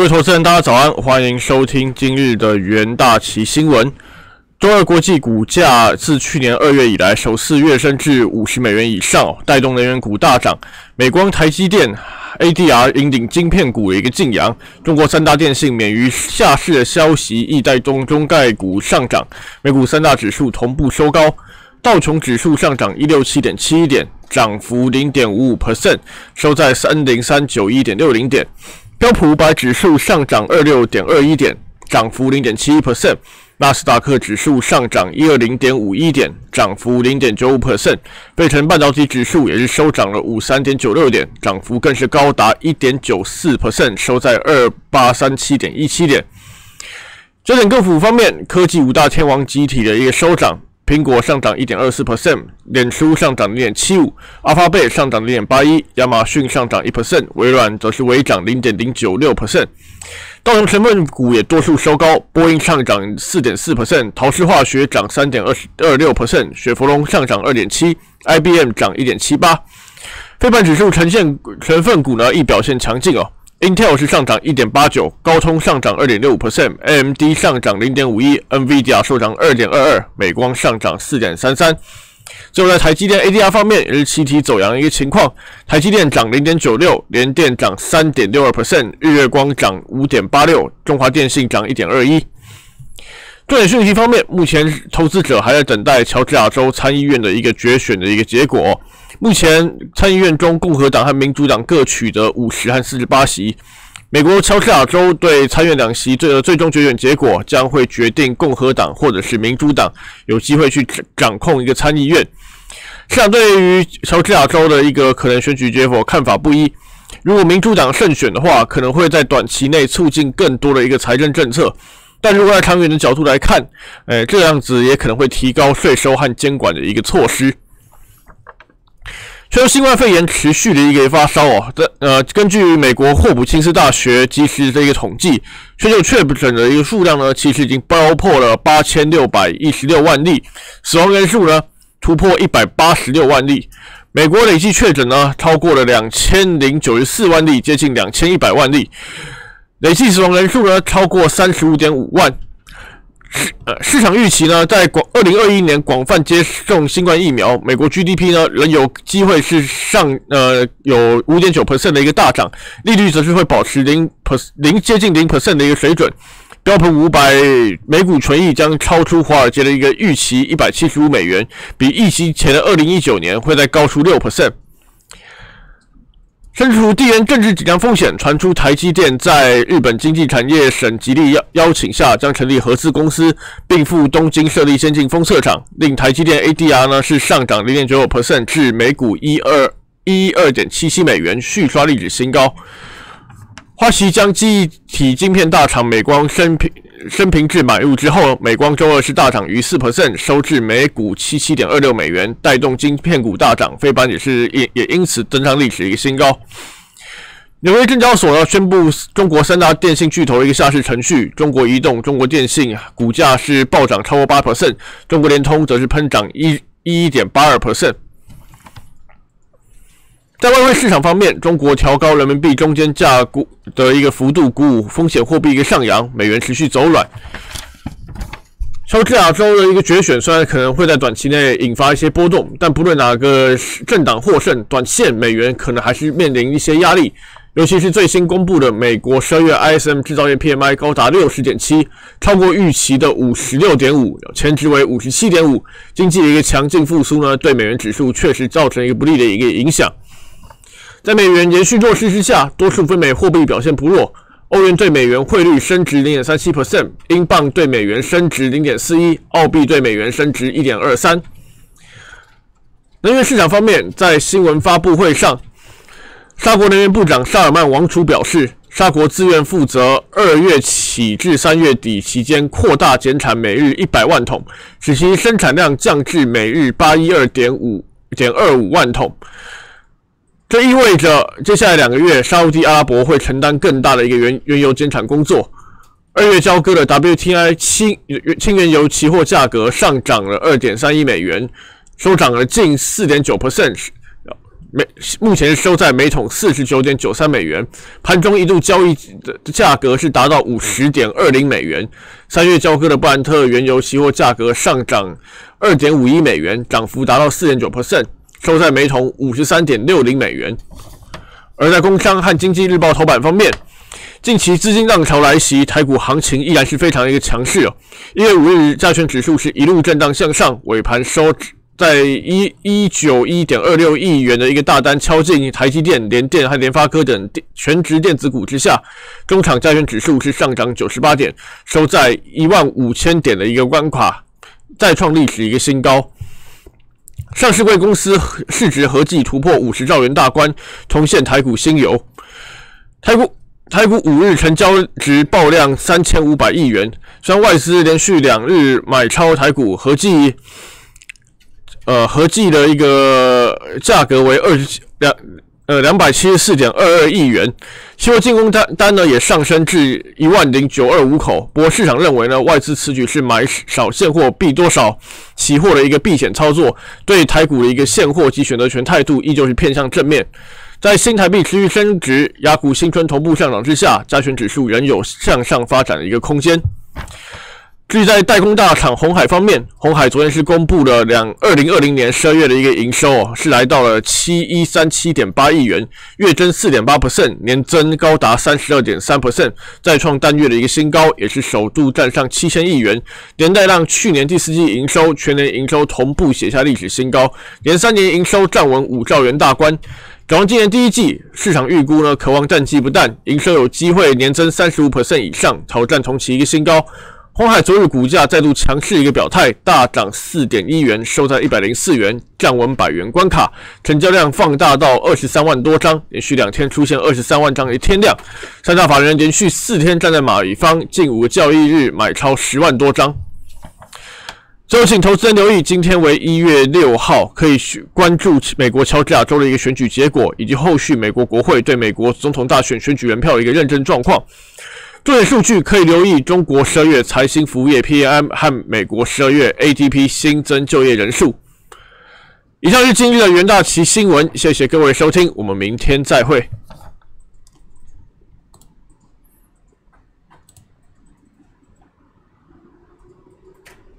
各位投资人，大家早安，欢迎收听今日的元大旗新闻。周二国际股价自去年二月以来首次跃升至五十美元以上，带动能源股大涨。美光、台积电、ADR 引领晶片股的一个劲扬。中国三大电信免于下市的消息亦带动中概股上涨。美股三大指数同步收高，道琼指数上涨一六七点七点，涨幅零点五五 percent，收在三零三九一点六零点。标普五百指数上涨二六点二一点，涨幅零点七一 percent。纳斯达克指数上涨一二零点五一点，涨幅零点九五 percent。费城半导体指数也是收涨了五三点九六点，涨幅更是高达一点九四 percent，收在二八三七点一七点。焦点个股方面，科技五大天王集体的一个收涨。苹果上涨一点二四 percent，脸书上涨零点七五，阿发贝上涨零点八一，亚马逊上涨一 percent，微软则是微涨零点零九六 percent。道琼成分股也多数收高，波音上涨四点四 percent，陶氏化学涨三点二十二六 percent，雪佛龙上涨二点七，IBM 涨一点七八。非盘指数呈现成分股呢亦表现强劲哦。Intel 是上涨一点八九，高通上涨二点六五 percent，AMD 上涨零点五一，NVIDIA 收涨二点二二，美光上涨四点三三。最后在台积电 ADR 方面也是气体走阳的一个情况，台积电涨零点九六，联电涨三点六二 percent，日月光涨五点八六，中华电信涨一点二一。重点讯息方面，目前投资者还在等待乔治亚州参议院的一个决选的一个结果。目前参议院中，共和党和民主党各取得五十和四十八席。美国乔治亚州对参院两席最最终决选结果，将会决定共和党或者是民主党有机会去掌控一个参议院。市场对于乔治亚州的一个可能选举结果看法不一。如果民主党胜选的话，可能会在短期内促进更多的一个财政政策；但如果在长远的角度来看，诶，这样子也可能会提高税收和监管的一个措施。全球新冠肺炎持续的一个发烧哦，这呃，根据美国霍普金斯大学及时的一个统计，全球确诊的一个数量呢，其实已经包破了八千六百一十六万例，死亡人数呢突破一百八十六万例，美国累计确诊呢超过了两千零九十四万例，接近两千一百万例，累计死亡人数呢超过三十五点五万。市呃市场预期呢，在广二零二一年广泛接种新冠疫苗，美国 GDP 呢仍有机会是上呃有五点九 percent 的一个大涨，利率则是会保持零 percent 零接近零 percent 的一个水准，标普五百美股权益将超出华尔街的一个预期一百七十五美元，比预期前的二零一九年会再高出六 percent。身处地缘政治紧张风险，传出台积电在日本经济产业省极力邀邀请下，将成立合资公司，并赴东京设立先进封测厂，令台积电 ADR 呢是上涨零点九五 percent 至每股一二一二点七七美元，续刷历史新高。花旗将记忆体晶片大厂美光升平升平至买入之后，美光周二是大涨逾四 percent，收至每股七七点二六美元，带动晶片股大涨，非板也是也也因此登上历史一个新高。纽约证交所要宣布中国三大电信巨头一个下市程序，中国移动、中国电信股价是暴涨超过八 percent，中国联通则是喷涨一一点八二 percent。在外汇市场方面，中国调高人民币中间价股的一个幅度，鼓舞风险货币一个上扬，美元持续走软。乔治亚州的一个决选虽然可能会在短期内引发一些波动，但不论哪个政党获胜，短线美元可能还是面临一些压力。尤其是最新公布的美国十二月 ISM 制造业 PMI 高达六十点七，超过预期的五十六点五，前值为五十七点五。经济的一个强劲复苏呢，对美元指数确实造成一个不利的一个影响。在美元延续弱势之下，多数非美货币表现不弱。欧元对美元汇率升值零点三七 percent，英镑对美元升值零点四一，澳币对美元升值一点二三。能源市场方面，在新闻发布会上，沙国能源部长沙尔曼王储表示，沙国自愿负责二月起至三月底期间扩大减产每日一百万桶，使其生产量降至每日八一二点五点二五万桶。这意味着接下来两个月，沙地阿拉伯会承担更大的一个原原油减产工作。二月交割的 WTI 轻轻原油期货价格上涨了二点三一美元，收涨了近四点九 percent，每目前收在每桶四十九点九三美元，盘中一度交易的价格是达到五十点二零美元。三月交割的布兰特原油期货价格上涨二点五一美元，涨幅达到四点九 percent，收在每桶五十三点六零美元。而在工商和经济日报头版方面，近期资金浪潮来袭，台股行情依然是非常一个强势哦。一月五日加权指数是一路震荡向上，尾盘收。在一一九一点二六亿元的一个大单敲进台积电、联电和联发科等全职电子股之下，中场加权指数是上涨九十八点，收在一万五千点的一个关卡，再创历史一个新高。上市贵公司市值合计突破五十兆元大关，重现台股新游。台股台股五日成交值爆量三千五百亿元，虽然外资连续两日买超台股，合计。呃，合计的一个价格为二十两呃两百七十四点二二亿元，期货进攻单单呢也上升至一万零九二五口。不过市场认为呢，外资此举是买少现货避多少期货的一个避险操作，对台股的一个现货及选择权态度依旧是偏向正面。在新台币持续升值、雅股新春同步上涨之下，加权指数仍有向上发展的一个空间。至于在代工大厂红海方面，红海昨天是公布了两二零二零年十二月的一个营收哦，是来到了七一三七点八亿元，月增四点八 percent，年增高达三十二点三 percent，再创单月的一个新高，也是首度站上七千亿元，连带让去年第四季营收、全年营收同步写下历史新高，连三年营收站稳五兆元大关。展望今年第一季，市场预估呢，渴望淡季不淡，营收有机会年增三十五 percent 以上，挑战同期一个新高。红海昨日股价再度强势一个表态，大涨四点一元，收在一百零四元，降稳百元关卡，成交量放大到二十三万多张，连续两天出现二十三万张的天量，三大法人连续四天站在马方，近五个交易日买超十万多张。最后，请投资人留意，今天为一月六号，可以关注美国乔治亚州的一个选举结果，以及后续美国国会对美国总统大选选举人票的一个认证状况。重点数据可以留意中国十二月财新服务业 PM 和美国十二月 ADP 新增就业人数。以上是今日的元大旗新闻，谢谢各位收听，我们明天再会。